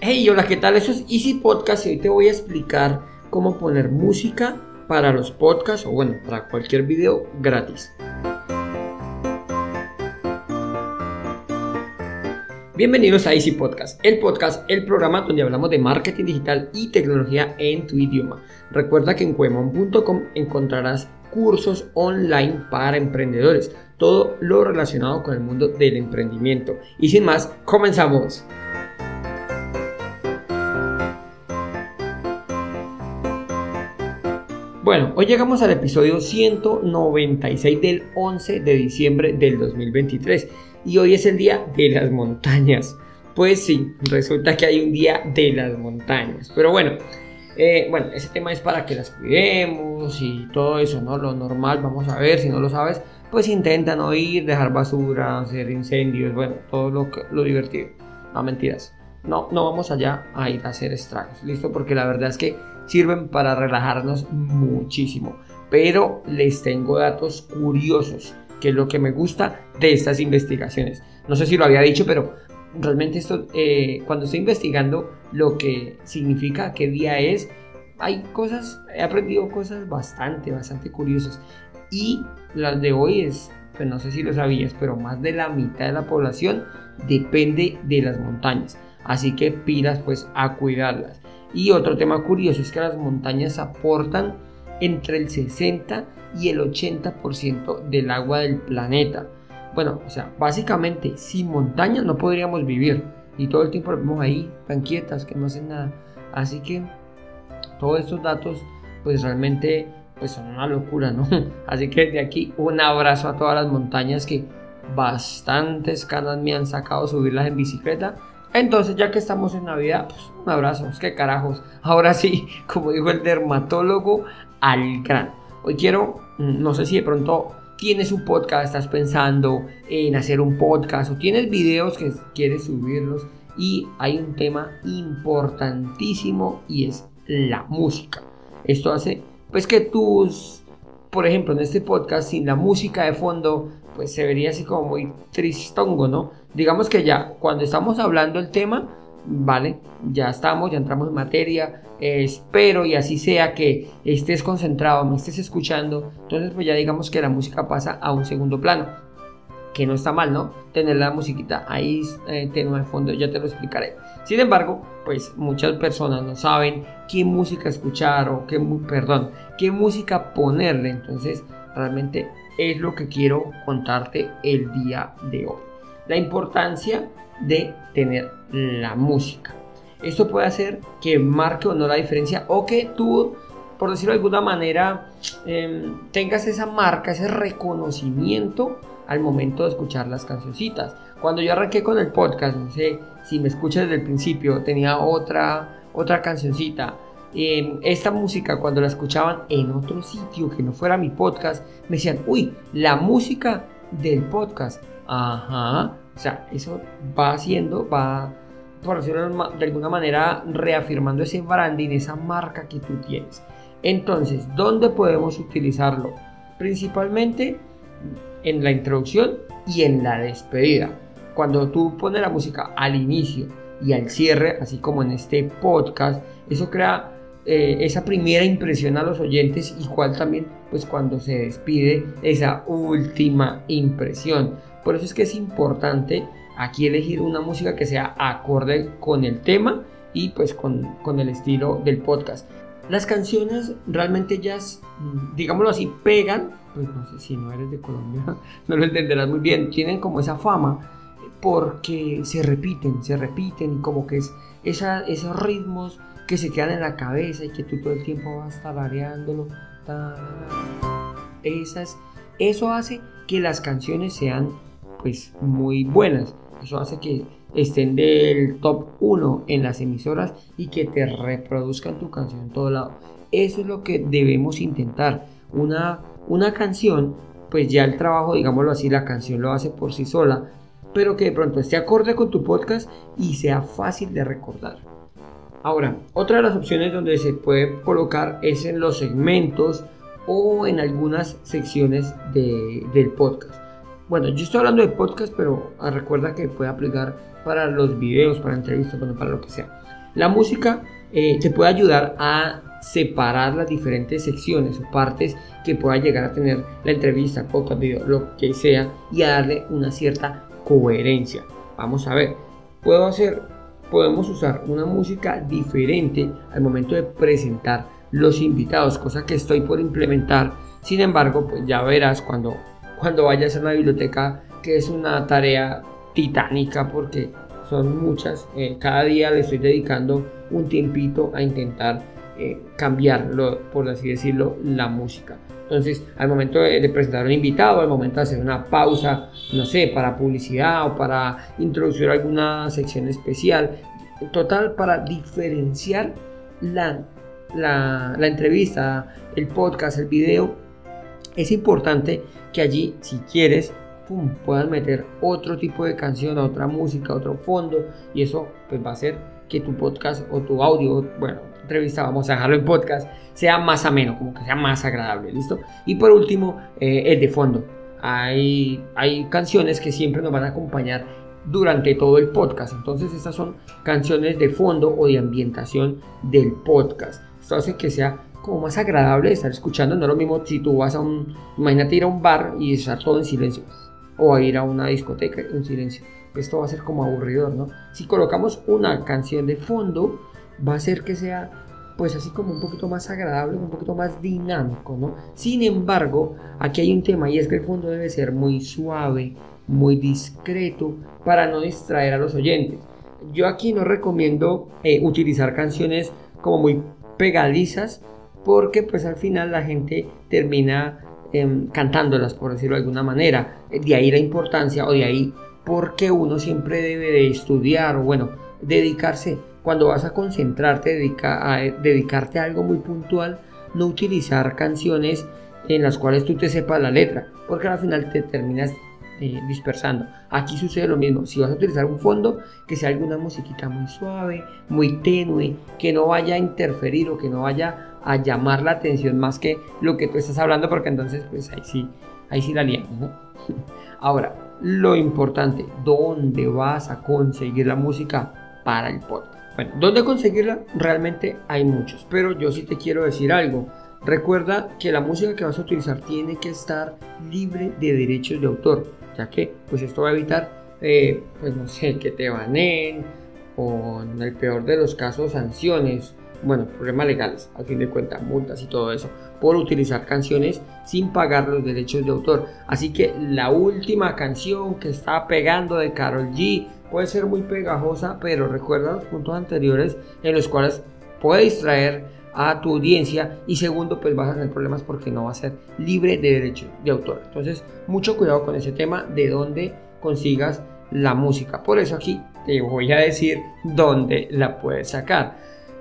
Hey, hola, ¿qué tal? Eso es Easy Podcast y hoy te voy a explicar cómo poner música para los podcasts o bueno, para cualquier video gratis. Bienvenidos a Easy Podcast, el podcast, el programa donde hablamos de marketing digital y tecnología en tu idioma. Recuerda que en cuemon.com encontrarás cursos online para emprendedores, todo lo relacionado con el mundo del emprendimiento. Y sin más, comenzamos. Bueno, hoy llegamos al episodio 196 del 11 de diciembre del 2023 y hoy es el día de las montañas. Pues sí, resulta que hay un día de las montañas. Pero bueno, eh, bueno, ese tema es para que las cuidemos y todo eso, ¿no? Lo normal, vamos a ver, si no lo sabes, pues intenta no ir, dejar basura, hacer incendios, bueno, todo lo, lo divertido. No mentiras. No, no vamos allá a ir a hacer estragos, ¿listo? Porque la verdad es que sirven para relajarnos muchísimo. Pero les tengo datos curiosos, que es lo que me gusta de estas investigaciones. No sé si lo había dicho, pero realmente esto, eh, cuando estoy investigando lo que significa, qué día es, hay cosas, he aprendido cosas bastante, bastante curiosas. Y las de hoy es, pues no sé si lo sabías, pero más de la mitad de la población depende de las montañas. Así que pilas pues a cuidarlas. Y otro tema curioso es que las montañas aportan entre el 60 y el 80% del agua del planeta. Bueno, o sea, básicamente sin montañas no podríamos vivir. Y todo el tiempo vemos ahí, tan quietas, que no hacen nada. Así que todos estos datos, pues realmente pues son una locura, ¿no? Así que de aquí un abrazo a todas las montañas que bastantes canas me han sacado subirlas en bicicleta entonces, ya que estamos en Navidad, pues un abrazo, que carajos. Ahora sí, como dijo el dermatólogo, al gran. Hoy quiero, mm, no sé si de pronto tienes un podcast, estás pensando en hacer un podcast o tienes videos que quieres subirlos y hay un tema importantísimo y es la música. Esto hace pues que tus, por ejemplo, en este podcast sin la música de fondo, pues se vería así como muy tristongo, ¿no? Digamos que ya cuando estamos hablando el tema, vale, ya estamos, ya entramos en materia, espero y así sea que estés concentrado, me estés escuchando, entonces pues ya digamos que la música pasa a un segundo plano, que no está mal, ¿no? Tener la musiquita ahí, eh, tema de fondo, ya te lo explicaré. Sin embargo, pues muchas personas no saben qué música escuchar o qué, perdón, qué música ponerle, entonces realmente es lo que quiero contarte el día de hoy la importancia de tener la música. Esto puede hacer que marque o no la diferencia o que tú, por decirlo de alguna manera, em, tengas esa marca, ese reconocimiento al momento de escuchar las cancioncitas. Cuando yo arranqué con el podcast, no sé si me escuchas desde el principio, tenía otra, otra cancioncita. Em, esta música cuando la escuchaban en otro sitio que no fuera mi podcast, me decían, uy, la música del podcast. Ajá. O sea, eso va haciendo, va, por decirlo de alguna manera, reafirmando ese branding, esa marca que tú tienes. Entonces, ¿dónde podemos utilizarlo? Principalmente en la introducción y en la despedida. Cuando tú pones la música al inicio y al cierre, así como en este podcast, eso crea eh, esa primera impresión a los oyentes, igual también pues cuando se despide esa última impresión. Por eso es que es importante aquí elegir una música que sea acorde con el tema y pues con, con el estilo del podcast. Las canciones realmente ya, digámoslo así, pegan, pues no sé si no eres de Colombia, no lo entenderás muy bien, tienen como esa fama porque se repiten, se repiten y como que es esa, esos ritmos que se quedan en la cabeza y que tú todo el tiempo vas variándolo. Esas, eso hace que las canciones sean pues muy buenas. Eso hace que estén del top 1 en las emisoras y que te reproduzcan tu canción en todo lado. Eso es lo que debemos intentar. Una, una canción, pues ya el trabajo, digámoslo así, la canción lo hace por sí sola, pero que de pronto esté acorde con tu podcast y sea fácil de recordar. Ahora, otra de las opciones donde se puede colocar es en los segmentos o en algunas secciones del podcast. Bueno, yo estoy hablando de podcast, pero recuerda que puede aplicar para los videos, para entrevistas, bueno, para lo que sea. La música eh, te puede ayudar a separar las diferentes secciones o partes que pueda llegar a tener la entrevista, podcast, video, lo que sea, y a darle una cierta coherencia. Vamos a ver, puedo hacer, podemos usar una música diferente al momento de presentar los invitados, cosa que estoy por implementar. Sin embargo, pues ya verás cuando, cuando vayas a la biblioteca que es una tarea titánica porque son muchas. Eh, cada día le estoy dedicando un tiempito a intentar eh, cambiarlo, por así decirlo, la música. Entonces, al momento de, presentar un invitado, al momento de hacer una pausa, no sé, para publicidad o para introducir alguna sección especial, total, para diferenciar la, la entrevista, el podcast, el video, es importante que allí, si quieres, puedas meter otro tipo de canción, otra música, otro fondo, y eso pues va a hacer que tu podcast o tu audio, bueno, entrevista, vamos a dejarlo en podcast, sea más ameno, como que sea más agradable, ¿listo? Y por último, eh, el de fondo. Hay, hay canciones que siempre nos van a acompañar durante todo el podcast. Entonces estas son canciones de fondo o de ambientación del podcast. Esto hace que sea como más agradable estar escuchando. No es lo mismo si tú vas a un, imagínate ir a un bar y estar todo en silencio. O a ir a una discoteca en silencio. Esto va a ser como aburridor, ¿no? Si colocamos una canción de fondo, va a hacer que sea pues así como un poquito más agradable, un poquito más dinámico, ¿no? Sin embargo, aquí hay un tema y es que el fondo debe ser muy suave, muy discreto para no distraer a los oyentes. Yo aquí no recomiendo eh, utilizar canciones como muy pegadizas porque pues al final la gente termina em, cantándolas por decirlo de alguna manera. De ahí la importancia o de ahí porque uno siempre debe de estudiar o bueno, dedicarse cuando vas a concentrarte, a, dedicarte a algo muy puntual, no utilizar canciones en las cuales tú te sepas la letra, porque al final te terminas eh, dispersando. Aquí sucede lo mismo, si vas a utilizar un fondo, que sea alguna musiquita muy suave, muy tenue, que no vaya a interferir o que no vaya a llamar la atención más que lo que tú estás hablando, porque entonces pues ahí sí, ahí sí la liamos. Ahora, lo importante, ¿dónde vas a conseguir la música para el podcast? Bueno, ¿dónde conseguirla? Realmente hay muchos, pero yo sí te quiero decir algo. Recuerda que la música que vas a utilizar tiene que estar libre de derechos de autor, ya que pues esto va a evitar, eh, pues no sé, que te baneen o en el peor de los casos sanciones, bueno, problemas legales, al fin de cuentas, multas y todo eso, por utilizar canciones sin pagar los derechos de autor. Así que la última canción que está pegando de Carol G puede ser muy pegajosa, pero recuerda los puntos anteriores en los cuales puede distraer a tu audiencia y segundo pues vas a tener problemas porque no va a ser libre de derecho de autor. Entonces mucho cuidado con ese tema de dónde consigas la música. Por eso aquí te voy a decir dónde la puedes sacar.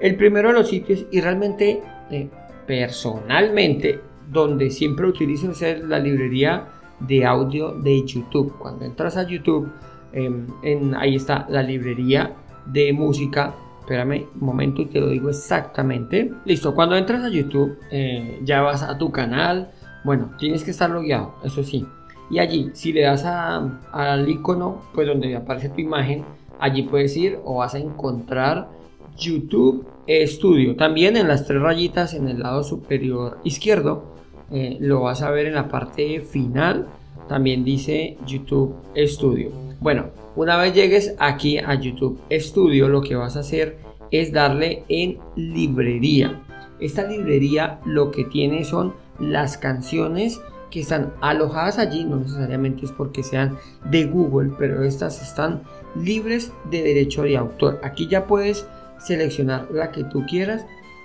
El primero de los sitios y realmente eh, personalmente donde siempre utilizo es la librería de audio de YouTube. Cuando entras a YouTube Em, en, ahí está la librería de música. Espérame un momento y te lo digo exactamente. Listo, cuando entras a YouTube, eh, ya vas a tu canal. Bueno, tienes que estar logueado, eso sí. Y allí, si le das al icono, pues donde aparece tu imagen, allí puedes ir o vas a encontrar YouTube Studio. También en las tres rayitas en el lado superior izquierdo, eh, lo vas a ver en la parte final. También dice YouTube Studio. Bueno, una vez llegues aquí a YouTube Studio, lo que vas a hacer es darle en librería. Esta librería lo que tiene son las canciones que están alojadas allí, no necesariamente es porque sean de Google, pero estas están libres de derecho de autor. Aquí ya puedes seleccionar la que tú quieras,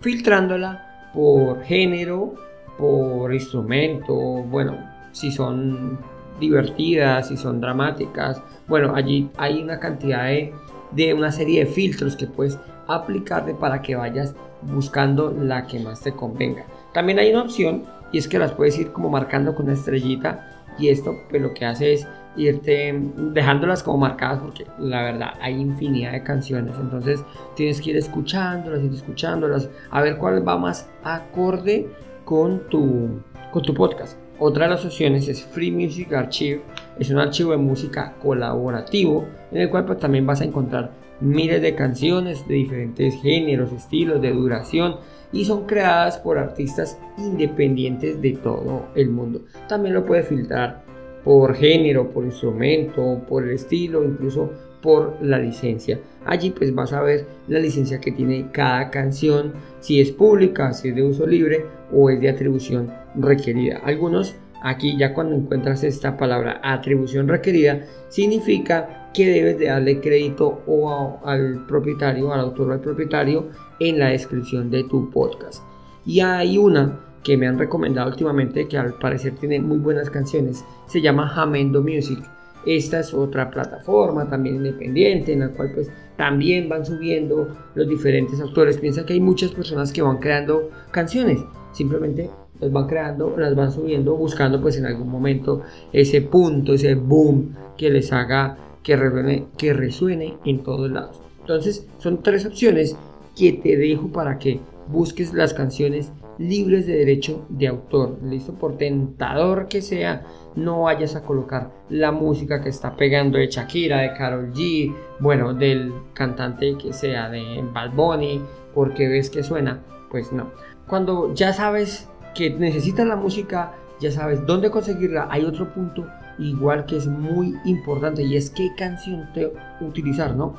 filtrándola por género, por instrumento, bueno, si son divertidas, si son dramáticas. Bueno, allí hay una cantidad de, una serie de filtros que puedes aplicarle para que vayas buscando la que más te convenga. También hay una opción y es que las puedes ir como marcando con una estrellita y esto pues lo que hace es irte dejándolas como marcadas porque la verdad hay infinidad de canciones entonces tienes que ir escuchándolas ir escuchándolas a ver cuál va más acorde con tu con tu podcast Otra de las opciones es Free Music Archive, es un archivo de música colaborativo en el cual pues, también vas a encontrar miles de canciones de diferentes géneros, estilos, de duración y son creadas por artistas independientes de todo el mundo. También lo puedes filtrar por género, por instrumento, por el estilo, incluso por la licencia. Allí pues vas a ver la licencia que tiene cada canción, si es pública, si es de uso libre o es de atribución requerida. Algunos aquí ya cuando encuentras esta palabra atribución requerida significa que debes de darle crédito o al propietario, al autor o al propietario en la descripción de tu podcast. Y hay una que me han recomendado últimamente que al parecer tiene muy buenas canciones, se llama Jamendo Music esta es otra plataforma también independiente en la cual pues también van subiendo los diferentes autores. Piensa que hay muchas personas que van creando canciones, simplemente las van creando, las van subiendo, buscando pues en algún momento ese punto, ese boom que les haga que resuene, que resuene en todos lados. Entonces son tres opciones que te dejo para que busques las canciones libres de derecho de autor. Listo, por tentador que sea, no vayas a colocar la música que está pegando de Shakira, de Carol G, bueno, del cantante que sea, de Bad Bunny, porque ves que suena. Pues no. Cuando ya sabes que necesitas la música, ya sabes dónde conseguirla, hay otro punto igual que es muy importante y es qué canción te utilizar, ¿no?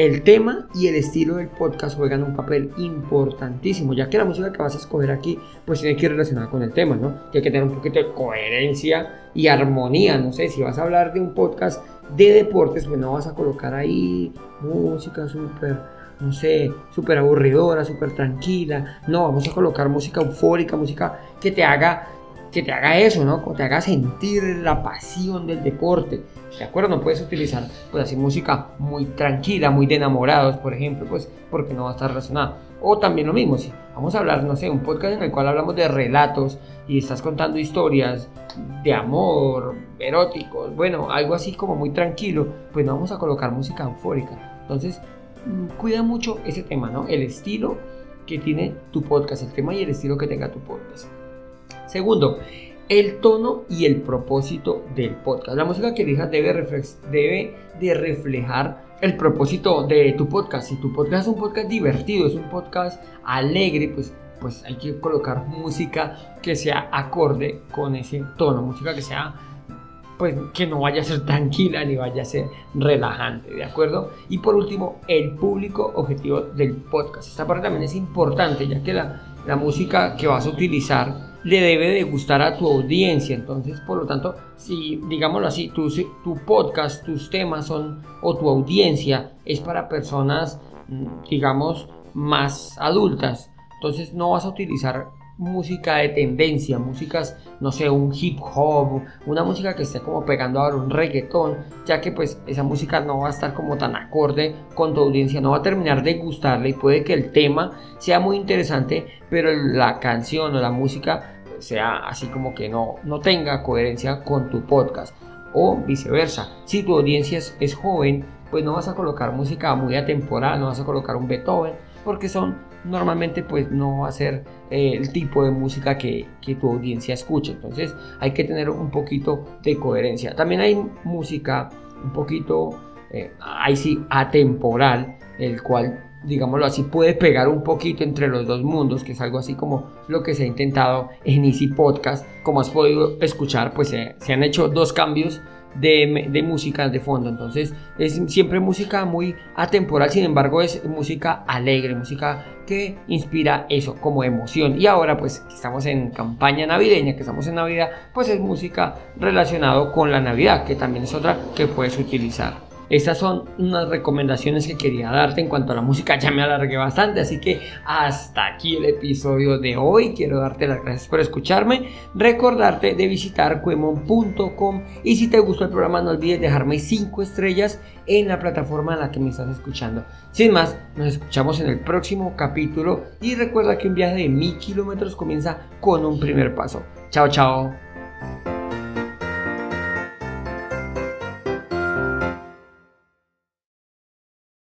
El tema y el estilo del podcast juegan un papel importantísimo, ya que la música que vas a escoger aquí pues tiene que ir relacionada con el tema, ¿no? Tiene que tener un poquito de coherencia y armonía, no sé, si vas a hablar de un podcast de deportes, pues no vas a colocar ahí música súper, no sé, súper aburridora, súper tranquila, no, vamos a colocar música eufórica, música que te haga que te haga eso, ¿no? Que te haga sentir la pasión del deporte. ¿De acuerdo? No puedes utilizar, pues así, música muy tranquila, muy de enamorados, por ejemplo, pues porque no va a estar relacionado. O también lo mismo, si vamos a hablar, no sé, un podcast en el cual hablamos de relatos y estás contando historias de amor, eróticos, bueno, algo así como muy tranquilo, pues no vamos a colocar música eufórica. Entonces, mm, cuida mucho ese tema, ¿no? El estilo que tiene tu podcast, el tema y el estilo que tenga tu podcast. Segundo, el tono y el propósito del podcast. La música que elijas debe, debe de reflejar el propósito de tu podcast. Si tu podcast es un podcast divertido, es un podcast alegre, pues, pues hay que colocar música que sea acorde con ese tono, música que sea pues que no vaya a ser tranquila ni vaya a ser relajante, ¿de acuerdo? Y por último, el público objetivo del podcast. Esta parte también es importante, ya que la, la música que vas a utilizar le debe de gustar a tu audiencia. Entonces, por lo tanto, si, digámoslo así, tu, tu podcast, tus temas son, o tu audiencia es para personas, mm, digamos, más adultas, entonces no vas a utilizar música de tendencia, músicas, no sé, un hip hop, una música que esté como pegando ahora un reggaetón, ya que pues esa música no va a estar como tan acorde con tu audiencia, no va a terminar de gustarle y puede que el tema sea muy interesante, pero la canción o la música sea así como que no, no tenga coherencia con tu podcast o viceversa. Si tu audiencia es, es joven, pues no vas a colocar música muy atemporal, no vas a colocar un Beethoven, porque son normalmente pues no va a ser eh, el tipo de música que, tu audiencia escuche. Entonces hay que tener un poquito de coherencia. También hay música un poquito, eh, ahí sí, atemporal, el cual digámoslo así, puede pegar un poquito entre los dos mundos, que es algo así como lo que se ha intentado en Easy Podcast. Como has podido escuchar, pues se han hecho dos cambios de, de, música de fondo. Entonces es siempre música muy atemporal, sin embargo es música alegre, música que inspira eso como emoción. Y ahora pues estamos en campaña navideña, que estamos en Navidad, pues es música relacionado con la Navidad, que también es otra que puedes utilizar. Estas son unas recomendaciones que quería darte en cuanto a la música. Ya me alargué bastante, así que hasta aquí el episodio de hoy. Quiero darte las gracias por escucharme. Recordarte de visitar cuemon.com y si te gustó el programa no olvides dejarme 5 estrellas en la plataforma en la que me estás escuchando. Sin más, nos escuchamos en el próximo capítulo y recuerda que un viaje de mil kilómetros comienza con un primer paso. Chao, chao.